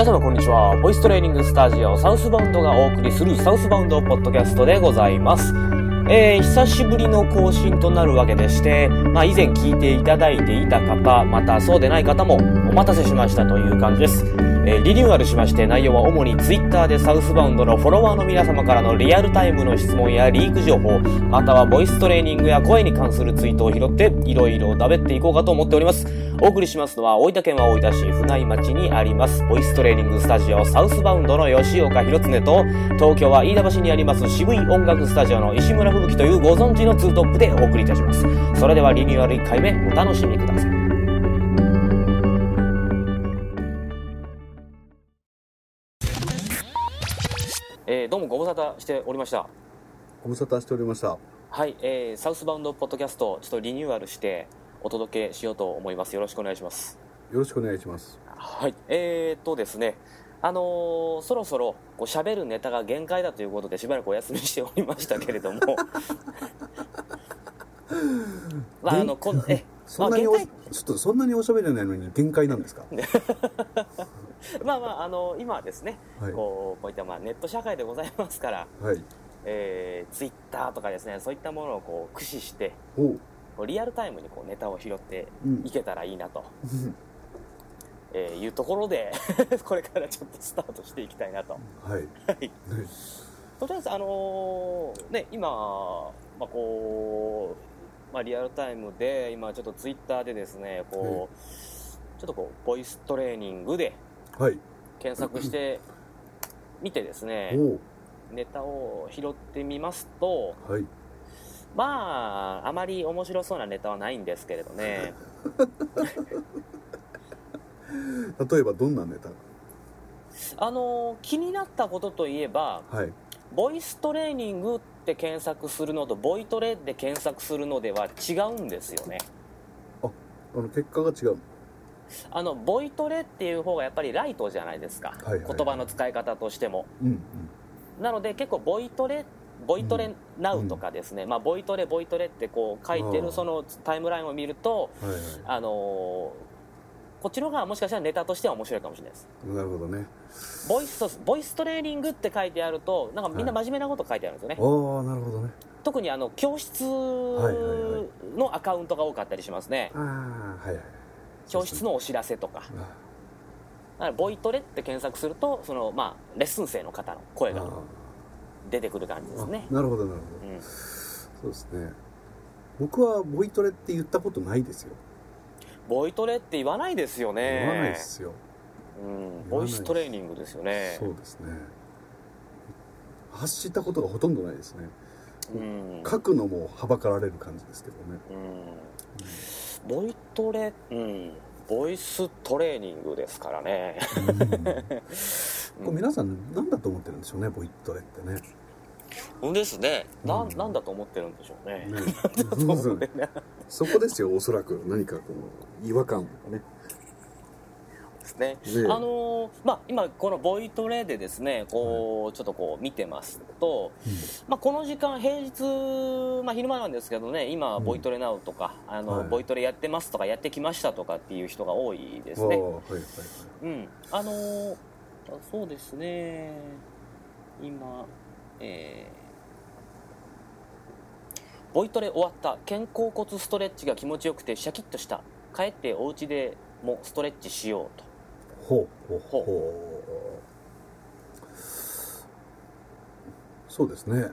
皆様こんにちは。ボイストレーニングスタジオサウスバウンドがお送りするサウスバウンドポッドキャストでございます。えー、久しぶりの更新となるわけでして、まあ以前聞いていただいていた方、またそうでない方もお待たせしましたという感じです。えーリニューアルしまして内容は主に Twitter でサウスバウンドのフォロワーの皆様からのリアルタイムの質問やリーク情報、またはボイストレーニングや声に関するツイートを拾って、いろいろだべっていこうかと思っております。お送りしますのは、大分県は大分市船井町にあります、ボイストレーニングスタジオサウスバウンドの吉岡弘恒と、東京は飯田橋にあります渋い音楽スタジオの石村吹雪というご存知のツートップでお送りいたします。それではリニューアル1回目、お楽しみください。えーどうもご無沙汰しておりました。ご無沙汰しておりました。はい、えーサウスバウンドポッドキャスト、ちょっとリニューアルしてお届けしようと思います。よろしくお願いします。よろしくお願いします。はい、えー、っとですね、あのーそろそろこう喋るネタが限界だということでしばらくお休みしておりましたけれども、まああのこのえそんなにお、まあ限ちょっとそんなにおしゃべりないのに限界なんですか？まあまああの今はですね、はいこうこういったまあネット社会でございますから、はい。えー、ツイッターとかですねそういったものをこう駆使して。こうリアルタイムにこうネタを拾ってうんいけたらいいなと、えーいうところで これからちょっとスタートしていきたいなと。はい。はいとりあえず、あのーね、今、まあこうまあ、リアルタイムで、今、ちょっとツイッターでですね、こう、はいちょっとこう、ボイストレーニングではい。検索してみてですね、おう。ネタを拾ってみますと、はい。まあ、あまり面白そうなネタはないんですけれどね、例えばどんなネタ？あのー気になったことといえば、はい。ボイストレーニングって検索するのと、ボイトレで検索するのでは違うんですよね。あの結果が違う。あのボイトレっていう方がやっぱりライトじゃないですか、はいはいはい言葉の使い方としてもうんうん。なので結構ボイトレボイトレナウとかですね、まあ、ボイトレボイトレってこう書いてるそのタイムラインを見ると、はいはい。あのーこっちの方がもしかしたらネタとしては面白いかもしれないです。なるほどね。ボイストボイストレーニングって書いてあるとなんかみんな真面目なこと書いてあるんですよね、ああ、なるほどね。特にあの教室いはいはいのアカウントが多かったりしますね。ああ、はいはい。教室のお知らせとか。あだからボイトレって検索するとその、まあ、レッスン生の方の声があ出てくる感じですねあ、なるほどなるほど。うん、そうですね。僕はボイトレって言ったことないですよ。ボイトレって言わないですよね言わないですよ。うん、ボイストレーニングですよねそうですね。発したことがほとんどないですね。うん、書くのもはばかられる感じですけどね。うん、ボイトレ、うん、ボイストレーニングですからね これ皆さん何だと思ってるんでしょうね、ボイトレってね。うんですね。な,、うん。ん、なんだと思ってるんでしょうね。ね。そうですね。そこですよ、おそらく。何かこの違和感とかね。ですね。ねあのーまあ、今このボイトレでですねこうちょっとこう見てますと、まあ、この時間平日、まあ、昼間なんですけどね今うん。ボイトレナウとか、あのはい。ボイトレやってますとかやってきましたとかっていう人が多いですね。はいはいはい。うん。あのーそうですね今えーボイトレ終わった肩甲骨ストレッチが気持ちよくてシャキッとした帰ってお家でもストレッチしようとほうほうほうほう。そうですね。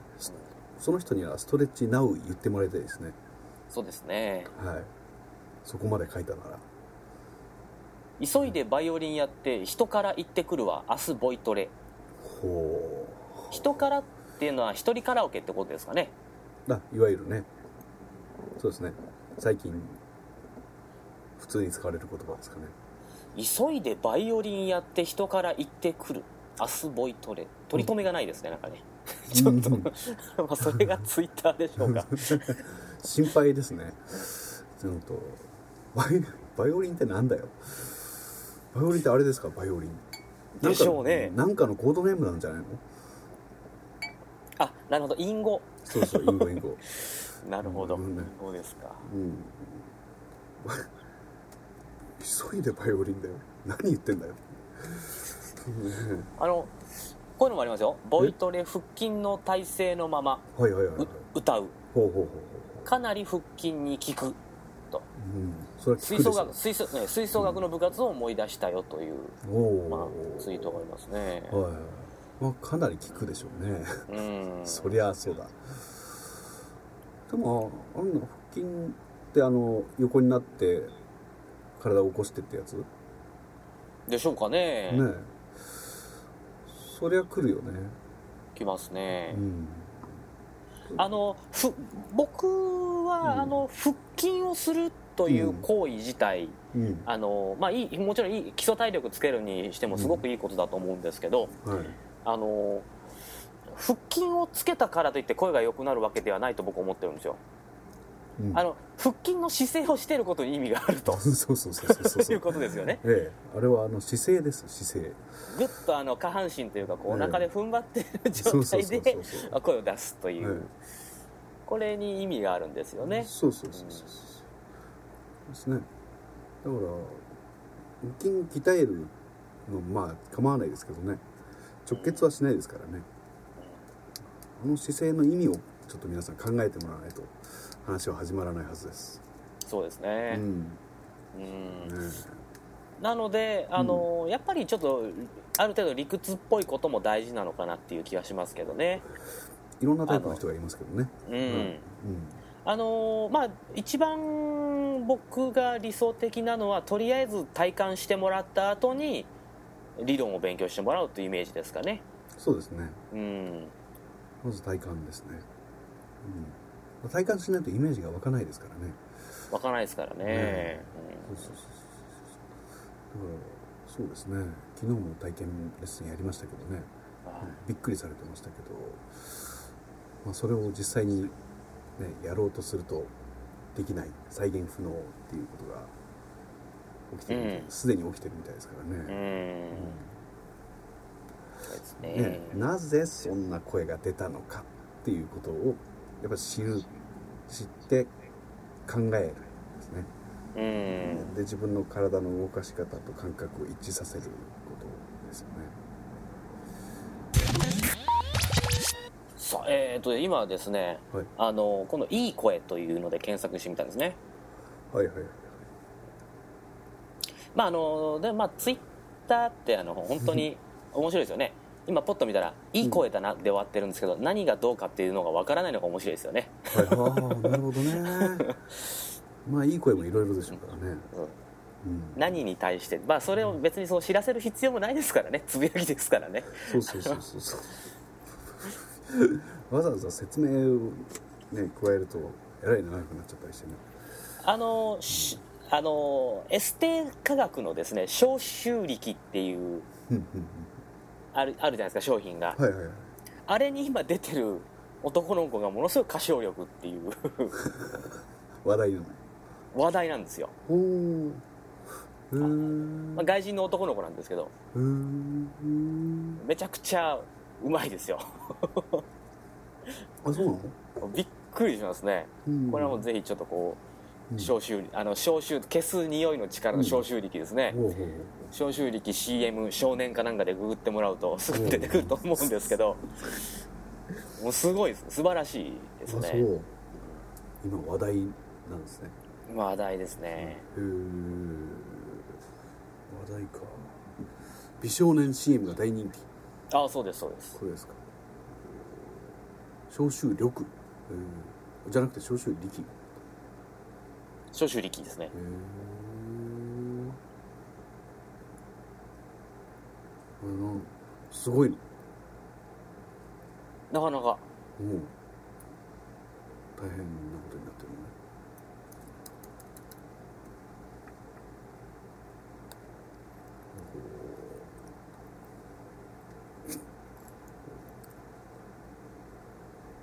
その人にはストレッチナウ言ってもらいたいですね。そうですねはい。そこまで書いたなら。急いでバイオリンやって人から行ってくるわ明日ボイトレほ人からっていうのは一人カラオケってことですかねう。あ、いわゆるね。そうですね。最近、普通に使われる言葉ですかね。急いでバイオリンやって人から行ってくる明日ボイトレ取り留めがないですねなんかね ちょっとうん まあそれがツイッターでしょうか 心配ですね。ちょっと、バイバイオリンってなんだよ。バイオリンってあれですか、バイオリン。でしょうね。なんかのコードネームなんじゃないの？あなるほど。隠語。そうそう、インゴインゴ。なるほど。うんそうですか。うん。急いでバイオリンだよ。何言ってんだよ。あのこういうのもありますよ。ボイトレ腹筋の体勢のままはいはいはいはい。う歌う。ほうほうほうほかなり腹筋に効く。とううん吹奏楽吹奏,、ね、吹奏楽の部活を思い出したよという、おお、まあ、ツイートがありますね。はい。はいまあかなり効くでしょうね。うん。そりゃそうだ。でもあんな腹筋ってあの横になって体を起こしてってやつ？ねでしょうかね。えそりゃ来るよね。きますね、うん。あのふ僕は、うん。あの腹筋をするという行為自体、うん。あのまあ、いいもちろんいい基礎体力つけるにしてもすごくいいことだと思うんですけど、はい。あの腹筋をつけたからといって声が良くなるわけではないと僕は思ってるんですよ、うん。あの腹筋の姿勢をしていることに意味があると。そうそうそうそうそうそう。いうことですよね。ええ。あれはあの姿勢です姿勢。ぐっとあの下半身というかこうおええ。腹で踏ん張っている状そうそう態でそうそうそう。あ声を出すという、えこれに意味があるんですよえね。そうそうそうそうそうですね。だから腹筋鍛えるのまあ構わないですけどね。直結はしないですからね。あの姿勢の意味をちょっと皆さん考えてもらわないと話は始まらないはずです、そうですうね,、ん。うん。ね。なのであの、やっぱりちょっとある程度理屈っぽいことも大事なのかなっていう気がしますけどね。いろんなタイプの人がいますけどね。うん、うんあのまあ一番僕が理想的なのはとりあえず体感してもらった後に理論を勉強してもらうというイメージですかね。そうですね。うん。まず体感ですね、うん、体感しないとイメージが湧かないですからね。わからないですからね、ねそうそうそうそう。だからそうですね。昨日も体験レッスンやりましたけどね。びっくりされてましたけど、まあ、それを実際に、ね、やろうとするとできない再現不能っていうことが起きてるみたいうん。すで、に起きてるみたいですからうん、ね,、そうですね。ねなぜそんな声が出たのかっていうことをやっぱり知る知って考えるんですね。うん。で自分の体の動かし方と感覚を一致させるさあえー、と今ですねはい。あのこの「いい声」というので検索してみたんですね。はいはいはいまああのでまあツイッターってあの本当に 面白いですよね。今ポッと見たら「いい声だな」で終わってるんですけど、何がどうかっていうのがわからないのが面白いですよね、はい、ああなるほどね。まあいい声もいろいろでしょうからね、うん。うん、何に対してまあそれを別にそう知らせる必要もないですからね。つぶやきですからね。そうそうそうそうそう わざわざ説明をね加えるとえらい長くなっちゃったりしてね。あのしあのエステ科学のですね消臭力っていうあるあるじゃないですか商品が、うんはいはいはい。あれに今出てる男の子がものすごい歌唱力っていう。話題なの。話題なんですよ、おおへー。まあ、外人の男の子なんですけど。めちゃくちゃうまいですよ。あそうなの？びっくりしますね。うん。これはもうぜひちょっとこううん。消臭あの消臭消す匂いの力の消臭力ですね、ほうほう。ほう消臭力 CM 少年かなんかでググってもらうとすぐ出てくると思うんですけどもうすごいです。素晴らしいですね。あそう。今話題なんですね。話題ですね。へえ話題か。美少年 CM が大人気ああそうですそうです。これですか。消臭力。へーじゃなくて消臭力。へ消臭力ですね。えこれなんすごいね。なかなか。もう。大変なことになってるね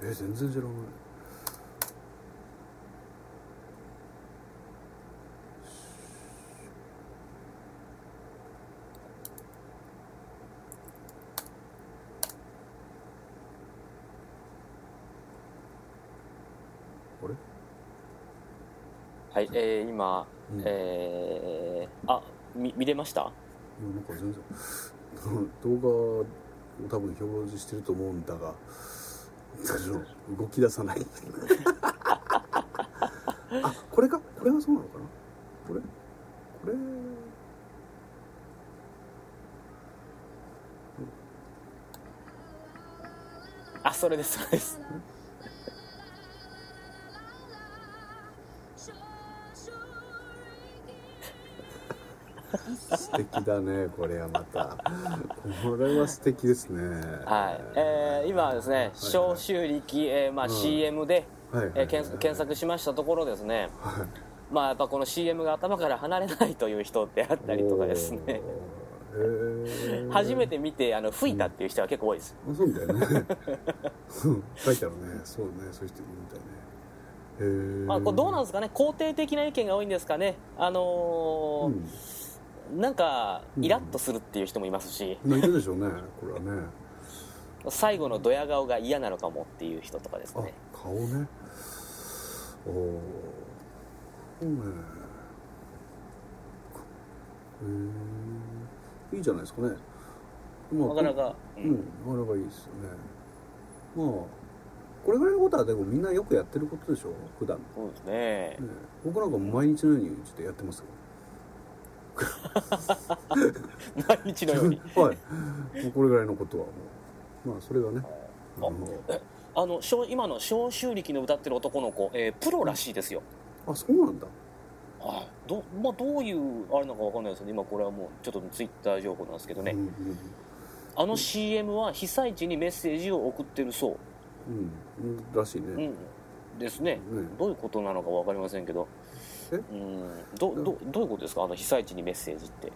え全然知らない。はいえー、今、うん。えー、あみ見れました？なんか全然。動画を多分表示してると思うんだが最初動き出さない。あこれか？これはそうなのかな？これ？これ？あそれですそれです。素敵だねこれはまた。これは素敵ですね。はい、えー、今はですね消臭力、えーまあ、CM で、はいはいえー検検索しましたところですね、まあやっぱこの CM が頭から離れないという人であったりとかですね。初めて見てあの吹いたっていう人は結構多いです、あそうだよね。うん。書いてあるね。そうね。そういう人いるみたいね。へえまあ、これどうなんですかね。肯定的な意見が多いんですかね。あのーなんかイラッとするっていう人もいますし、うん、いるでしょうねこれはね。最後のドヤ顔が嫌なのかもっていう人とかですあね顔ね。おおそうね。へえいいじゃないですかね。まなかなか、ううんんなかなかいいですよね。まあこれぐらいのことはでもみんなよくやってることでしょ普段。そうですね。ね僕なんか毎日のようにちょっとやってますよ毎日のように。はい。もうこれぐらいのことはもう。まあそれがね。ああのえあの小今の消臭力の歌ってる男の子、えープロらしいですよ、あそうなんだ。はい。ど,、まあ、どういうあれなのかわかんないですけど今これはもうちょっとツイッター情報なんですけどね、うんうん。あの CM は被災地にメッセージを送ってるそう、うん。うん。らしいね、うん、ですね、ねどういうことなのか分かりませんけど。えうん。どどどういうことですか？あの被災地にメッセージって。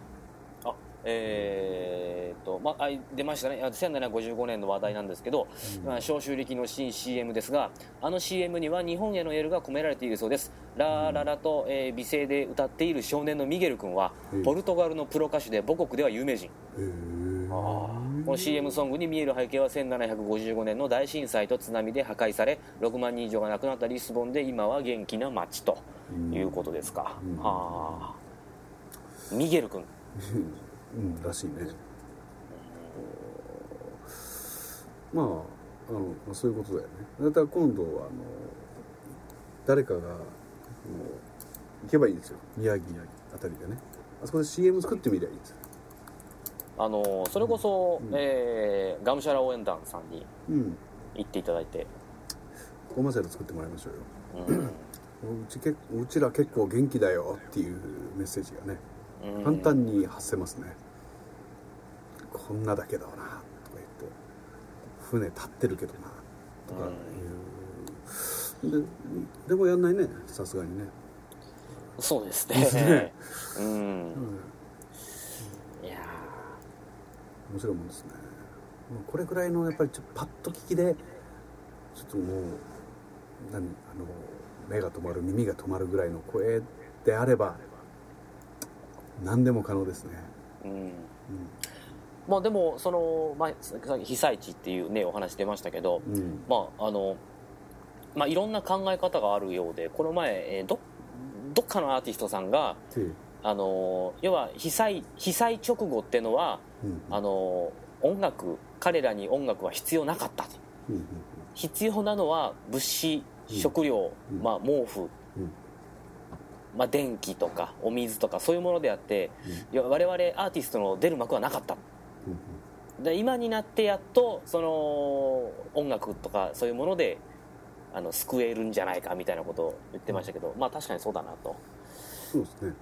あえーっと、まあ、あ出ましたね。あ1755年の話題なんですけど、まあ消臭力の新 CM ですがあの CM には日本へのエールが込められているそうです。ラーララと、えー美声で歌っている少年のミゲル君はうん。ポルトガルのプロ歌手で母国では有名人。へえこの CM ソングに見える背景は1755年の大震災と津波で破壊され6万人以上が亡くなったリスボンで今は元気な街ということですか、うん。はあミゲル君。うん。らしいね。まああのまあそういうことだよね。だから今度はあの誰かが行けばいいんですよ。宮城あたりでね。あそこで CM 作ってみりゃいいんですよ。あのそれこそ、うん。えーガムシャラ応援団さんにうん。行っていただいて、コマーシャル作ってもらいましょうよ。うんうちけうちら結構元気だよっていうメッセージがねうん。簡単に発せますね、こんなだけどなとか言って船立ってるけどなとかいう、ででもやんないねさすがにね、そうですね。ね。うん。うん、いや面白いもんですね。これぐらいのやっぱりちょっとパッと聞きでちょっともう何あの目が止まる耳が止まるぐらいの声であれば何でも可能ですね、ーうん。うん。まあでもその、まあ、さっき被災地っていうねお話出ましたけど、うん。まああのまあ、いろんな考え方があるようでこの前、えーどどっかのアーティストさんがであの要は被災被災直後ってのはうん。あの音楽彼らに音楽は必要なかったと。うんうん必要なのは物資うん食料、うん。まあ、毛布、うん。まあ、電気とかお水とかそういうものであっていや我々アーティストの出る幕はなかった。今になってやっとその音楽とかそういうものであの救えるんじゃないかみたいなことを言ってましたけど、まあ確かにそうだなと。そうですね、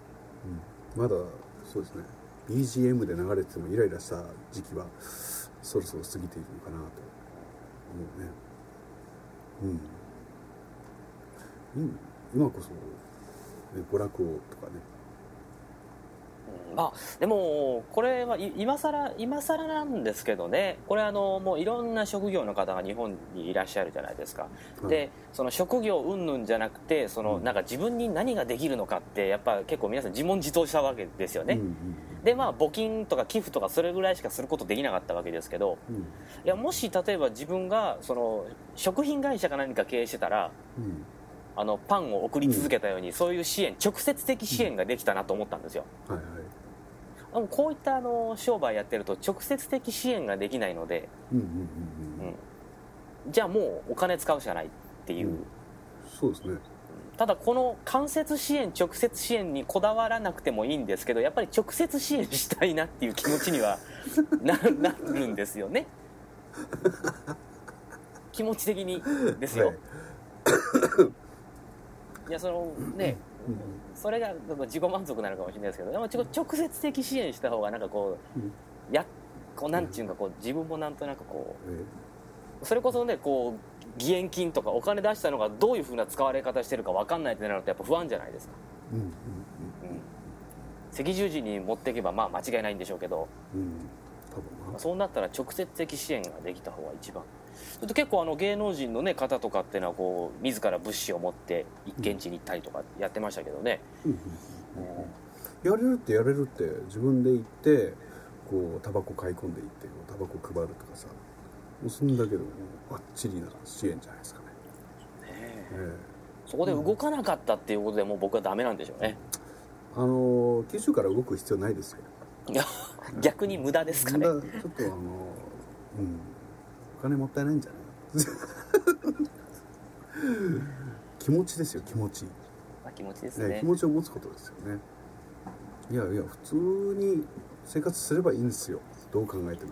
うん、まだそうですね。BGM で流れててもイライラした時期はそろそろ過ぎているのかなと思うね。うん、うん、今こそ、ね、娯楽をとかね。うん。まあでもこれはい今更今更なんですけどね。これあのもういろんな職業の方が日本にいらっしゃるじゃないですか、はい。でその職業云々じゃなくてそのうん。なんか自分に何ができるのかってやっぱ結構皆さん自問自答したわけですよね、うんでまあ募金とか寄付とかそれぐらいしかすることできなかったわけですけどうんうん。いやもし例えば自分がその食品会社か何か経営してたらうんあのパンを送り続けたように、そういう支援直接的支援ができたなと思ったんですよ。はいはい。でもこういったあの商売やってると直接的支援ができないのでうんうんうんうん、うん。じゃあもうお金使うしかないっていう、うん。そうですね。ただこの間接支援直接支援にこだわらなくてもいいんですけどやっぱり直接支援したいなっていう気持ちには ななるんですよね。気持ち的にですよ、はいい、やそのねうんそれが自己満足なのかもしれないですけどでもちょ直接的支援した方がなんかこうやこうなんちゅうんかこう自分もなんとなくこえうそれこそねこう義援金とかお金出したのがどういうふうな使われ方してるか分かんないってなるとやっぱ不安じゃないですか。うん赤十字に持っていけばまあ間違いないんでしょうけど。うん。そうなったら直接的支援ができた方が一番結構あの芸能人の、ね、方とかっていうのはこう自ら物資を持って現地に行ったりとかやってましたけどね、うんうんうんやれるってやれるって自分で行ってこうタバコ買い込んでいってタバコ配るとかさ。もうそんだけでもバッチリな支援じゃないですかね、ねえ。そこで動かなかったっていうことでもう僕はダメなんでしょうね。えあの九州から動く必要ないですよ 逆に無駄ですかね。ちょっとあのうんお金もったいないんじゃない？気持ちですよ気持ち、まあ気持ちですね。ね気持ちを持つことですよね。いやいや普通に生活すればいいんですよ。どう考えても。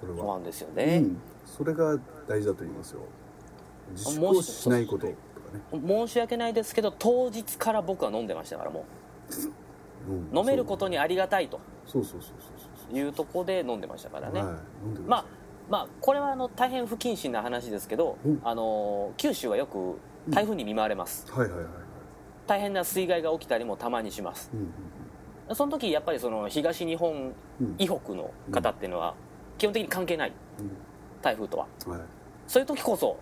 これは。そうなんですようね、ん、それが大事だと思いますよ。自粛をしないこととかね、申し訳ないですけど当日から僕は飲んでましたからもう。ん。う飲めることにありがたいと。そうそうそうそうそういうとこで飲んでましたからね、はい。飲んでくだまあまあこれはあの大変不謹慎な話ですけど、うん。あの九州はよく台風に見舞われます、はいはいはい。はい大変な水害が起きたりもたまにします。その時やっぱりその東日本うん。以北の方っていうのは基本的に関係ない台風とは。うんはい。そういう時こそ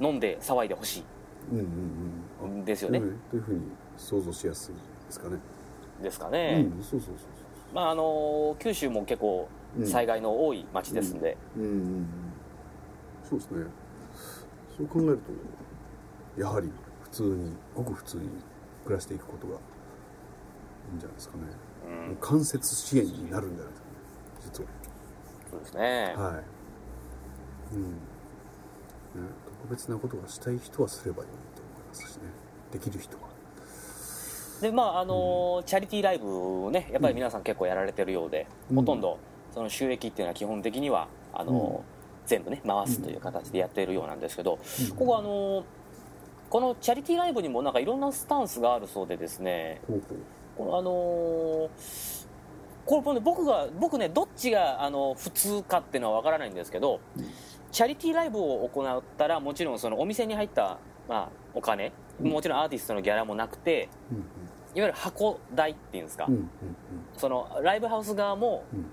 うん。飲んで騒いでほしうんうんうん。いんですよね、うんというふうに想像しやすいですかね、ですかね、うんそうそうそうまああの九州も結構うん災害の多い町ですんで、そううんうんうん。そうですね。そう考えるとやはり普通にごく普通に暮らしていくことがいいんじゃないですかね、うん。間接支援になるんじゃないですかね。そうですね、実ははい。うん、ね、特別なことがしたい人はすればいいと思いますしね。できる人は。でまああのチャリティーライブをねやっぱり皆さん結構やられてるようで、うん。ほとんどその収益っていうのは基本的にはあの、全部ね回すという形でやっているようなんですけど、うん。ここあのこのチャリティーライブにもなんかいろんなスタンスがあるそうでですねほうほう。このあのこれね僕が僕ねどっちがあの普通かっていうのは分からないんですけど、うん。チャリティーライブを行ったらもちろんそのお店に入った、まあ、お金、うん。もちろんアーティストのギャラもなくてうんいわゆる箱代っていうんですか、うんうん。そのライブハウス側もうん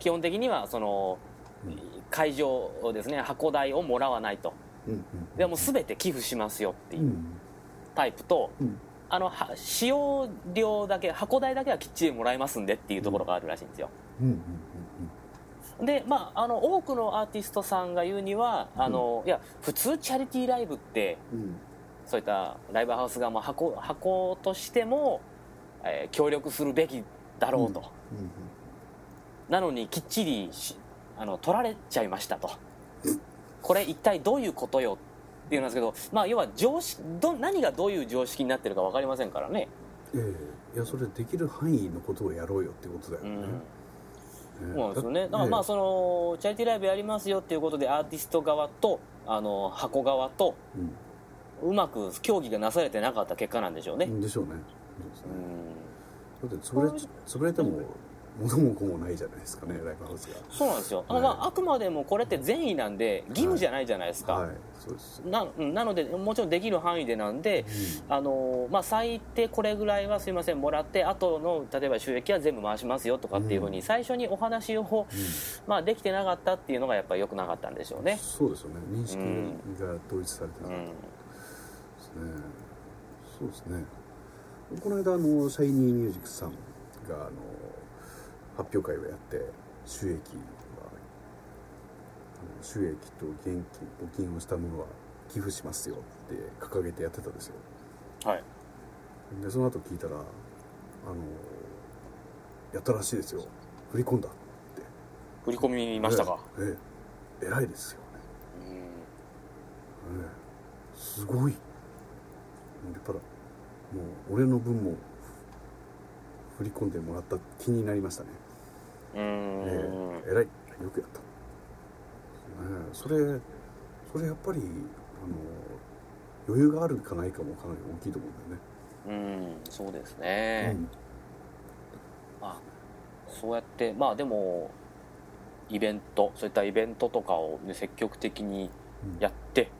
基本的にはそのうん。会場をですね箱代をもらわないと。でもう全て寄付しますよっていううん。タイプと、うん。あのは使用料だけ箱代だけはきっちりもらえますんでっていうところがあるらしいんですよ。でまああの多くのアーティストさんが言うにはあの、いや普通チャリティーライブってそういったライブハウス側も箱箱としても、えー協力するべきだろうと、うんなのにきっちりしあの取られちゃいましたと。これ一体どういうことよっていうんですけど、まあ、要は常識ど何がどういう常識になってるか分かりませんからね、ええ。いやそれできる範囲のことをやろうよっていうことだよね、うん、ねそうなんですよね。だからまあそのチャリティーライブやりますよっていうことでアーティスト側とあの箱側とうまく協議がなされてなかった結果なんでしょうね、でしょうね。そうですうん。ねだって潰れ潰れても元も子もないじゃないですかねライブハウスそうなんですよ、あまあ、あくまでもこれって善意なんで義務じゃないじゃないですか、がはい。そうです、なうんなのでもちろんできる範囲でなんで、あのまあ、最低これぐらいはすいませんもらってあとの例えば収益は全部回しますよとかっていうふうに最初にお話を、まあ、できてなかったっていうのがやっぱり良くなかったんでしょうね。そうですよね。認識うん。が統一されてうなかった。ん。ですね、そうですね。この間あのシャイニーミュージックさんがあの発表会をやって収益は収益と現金募金をしたものは寄付しますよって掲げてやってたんですよ。はい。でその後聞いたらあのやったらしいですよ。振り込んだって。振り込みましたか、ええ。え偉いですよね、うん。ええ。すごい。やっぱらもう俺の分も振り込んでもらった気になりましたね、うーん。ええ偉い。よくやった、ねえ、それそれやっぱりあの余裕があるかないかもかなり大きいと思うんだよね。うんそうですね、うん。まあそうやってまあでもイベントそういったイベントとかを、ね、積極的にやって、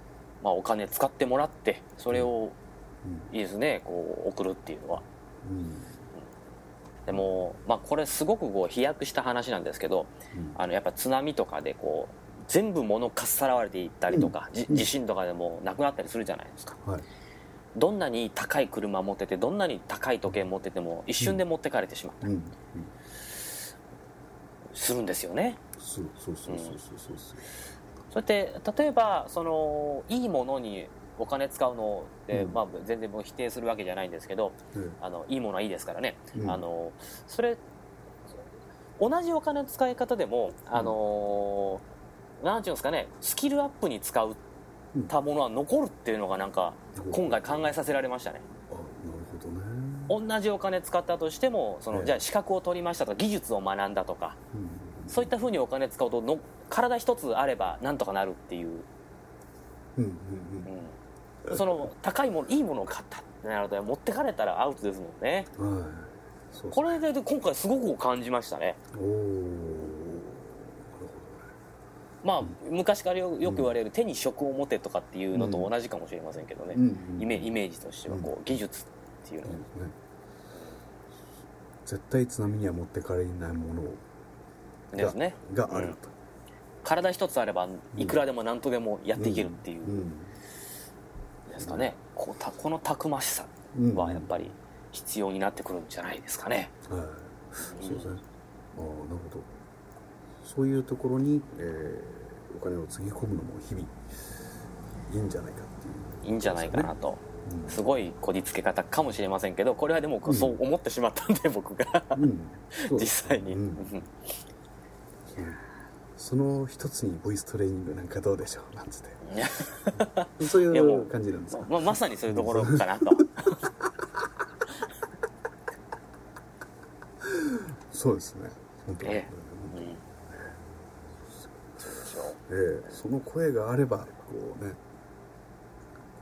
まあ、お金使ってもらってそれをうん。いいですね。こう送るっていうのは。うんでも、まあ、これすごくこう飛躍した話なんですけど、あのやっぱ津波とかでこう全部物かっさらわれていったりとか、うん、地震とかでもなくなったりするじゃないですか、はい、どんなに高い車持っててどんなに高い時計持ってても一瞬で持ってかれてしまった。り、うん、するんですよね。そうそうそうそうそうそう、うん、そって例えばそのいいものにお金使うのって、うん。まあ、全然もう否定するわけじゃないんですけどえあのいいものはいいですからね、うん。あのそれ同じお金の使い方でも、あのなんていうんですかねスキルアップに使うたものは残るっていうのがなんかうん今回考えさせられましたね。あなるほどね。同じお金使ったとしてもその、ええ。じゃあ資格を取りましたとか技術を学んだとかうん。そういったふうにお金使うとの体一つあればなんとかなるっていう、うんうん。うん、その高いものいいものを買ったってなると持ってかれたらアウトですもんね。うんはい。そうこれで今回すごく感じましたね。おまあ昔からよよく言われる手に職を持てとかっていうのと同じかもしれませんけどね、イメイメージとしてはこう技術っていうの、ね絶対津波には持ってかれないものがですね。があると、体一つあればいくらでも何とでもやっていけるっていう。うんですかね、こうたこのたくましさうん。はやっぱり必要になってくるんじゃないですかね、はい。そうですね。ああなるほど。そういうところに、えーお金をつぎ込むのも日々いいんじゃないかっていう。いいんじゃないかなと、うん。すごいこじつけ方かもしれませんけどこれはでもうん。そう思ってしまったんで僕が。実際に、その一つにボイストレーニングなんかどうでしょうなんつって。そういうう感じなんですか？ままさにそういうところかなと。そうですね。本当に、えうんそうでしょうええ。その声があればこうね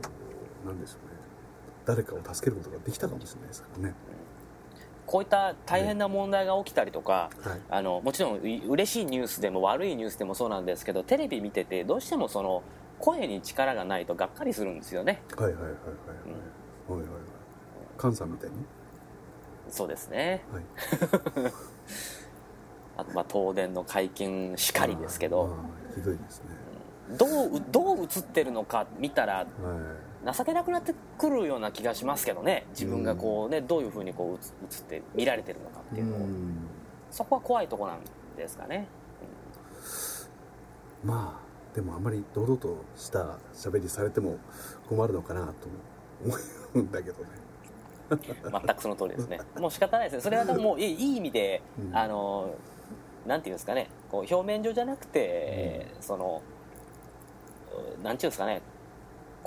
こうなんでしょうね。誰かを助けることができたかもしれないですからねこういった大変な問題が起きたりとか、はい、あのもちろん嬉しいニュースでも悪いニュースでもそうなんですけどテレビ見ててどうしてもその声に力がないとがっかりするんですよね。はいはいはいはいはい、うん、はいはいはい。菅さんみたいに？そうですね、はい、あとまあ東電の会見しかりですけど。ひどいですね。どうどう映ってるのか見たら、はい。情けなくなってくるような気がしますけどね。自分がこうねどういうふうにこう映映って見られてるのかっていうのをうん。そこは怖いとこなんですかね。まあでもあんまり堂々とした喋りされても困るのかなと思うんだけどね。全くその通りですね。もう仕方ないですね。それはでももういい意味で、うん。あのなんていうんですかね。こう表面上じゃなくて、そのなんていうんですかね。こ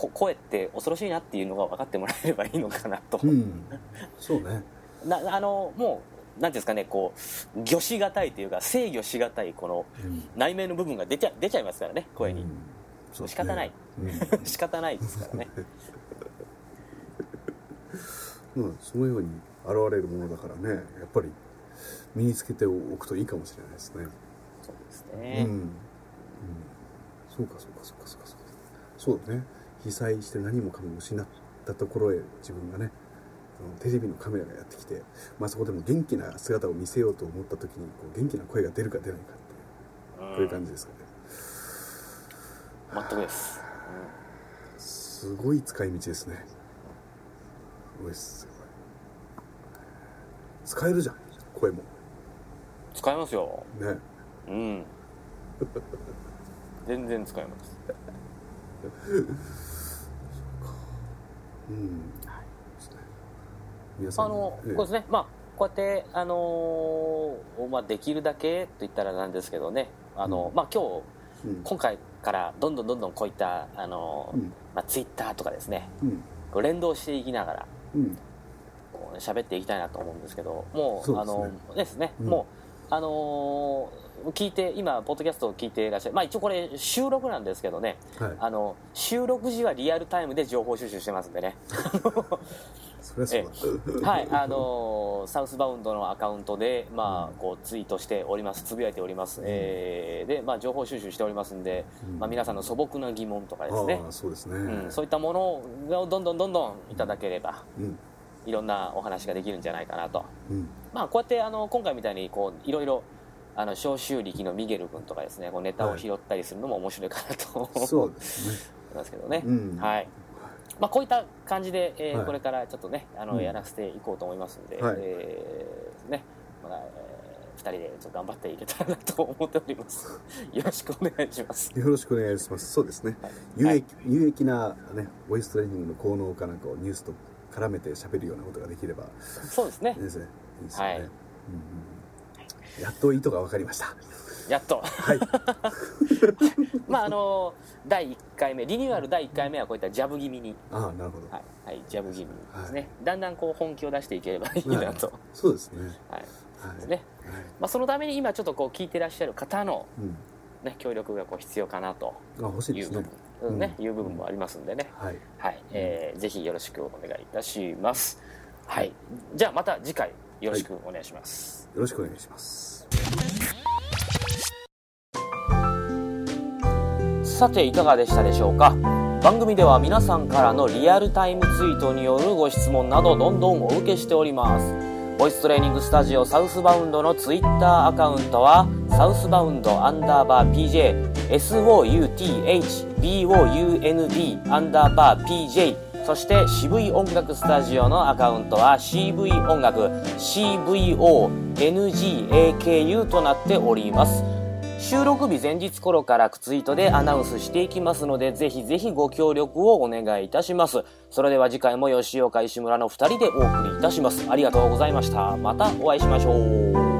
声って恐ろしいなっていうのが分かってもらえればいいのかなと、うん。そうね。なあのもうなんていうんですかねこう魚しがたいというか制御しがたいこのうん。内面の部分が出ちゃ出ちゃいますからね声に、うん。そうです仕方ない。うん。仕方ないですからね。うん、そのように現れるものだからねやっぱり身につけておくといいかもしれないですね、そうですうん。ね、うん、そうかそうかそうかそうかそうか。そうだね被災して何もかも失ったところへ自分がねテレビのカメラがやってきて、まあ、そこでも元気な姿を見せようと思った時にこう元気な声が出るか出ないかっていうこういう感じですかね、全くです、すごい使い道ですね。すごい。っすよ使えるじゃん声も。使いますよ。ね。うん。全然使います あの、ええこれですね。まあこうやって、あのーまあ、できるだけと言ったらなんですけどね、あのうん。まあ、今日、うん。今回からどんどんどんどんこういった、あのーうん。まあ、ツイッターとかですね、うん。連動していきながら、うん。喋っていきたいなと思うんですけど、もう、ね。のですね、うん。もう、あのー聞いて、今、ポッドキャストを聞いていらっしゃる、まあ一応これ収録なんですけどね、はい。あの、収録時はリアルタイムで情報収集してますんでね。はい、あのーサウスバウンドのアカウントで、まあ、こうツイートしております、つぶやいております、えーで、まあ、情報収集しておりますんで、うん。まあ、皆さんの素朴な疑問とかですね。そうですね、うん、そういったものをどんどんどんどんいただければ、うん。いろんなお話ができるんじゃないかなと。うん。まあ、こうやってあの今回みたいにこういろいろあの召集力のミゲル君とかですねこうネタを拾ったりするのも面白いかなと、思そうですね。いますけどね、うん。はい。まあ、こういった感じで、えーはい。これからちょっとねあの、うん。やらせていこうと思いますんで、はい。えーね。まだ、え2人でちょっと頑張っていけたらなと思っております。よろしくお願いします。よろしくお願いします。そうですね。はい。有益,、有益な、ね、ボイストレーニングの効能かなんかをニュースと絡めて喋るようなことができれば。そうですね。いいですね。いいですよね、はい。うんうんやっと意図が分かりました。やっと。はい。まああの第1回目リニューアル第1回目はこういったジャブ気味に。ああなるほど、はい、はい、ジャブ気味ですね、はい。だんだんこう本気を出していければいいなと、そうですね。はい。はい。ね。はい。まあ、そのために今ちょっとこう聞いてらっしゃる方の、うん。ね、協力がこう必要かなと。あ欲しいいう部分,、うんねういう部分もありますんでね、はい。はい。えーぜひよろしくお願いいたします、はい、じゃあまた次回よろしくお願いします、よろしくお願いします。さていかがでしたでしょうか？番組では皆さんからのリアルタイムツイートによるご質問などどんどんお受けしております。ボイストレーニングスタジオサウスバウンドのツイッターアカウントはサウスバウンドアンダーバー PJ SOUTHBOUND アンダーバー PJ そして渋い音楽スタジオのアカウントは CV 音楽 CVONGAKU となっております収録日前日頃からツイートでアナウンスしていきますので、ぜひぜひご協力をお願いいたします。それでは次回も吉岡石村の2人でお送りいたします。ありがとうございました。またお会いしましょう。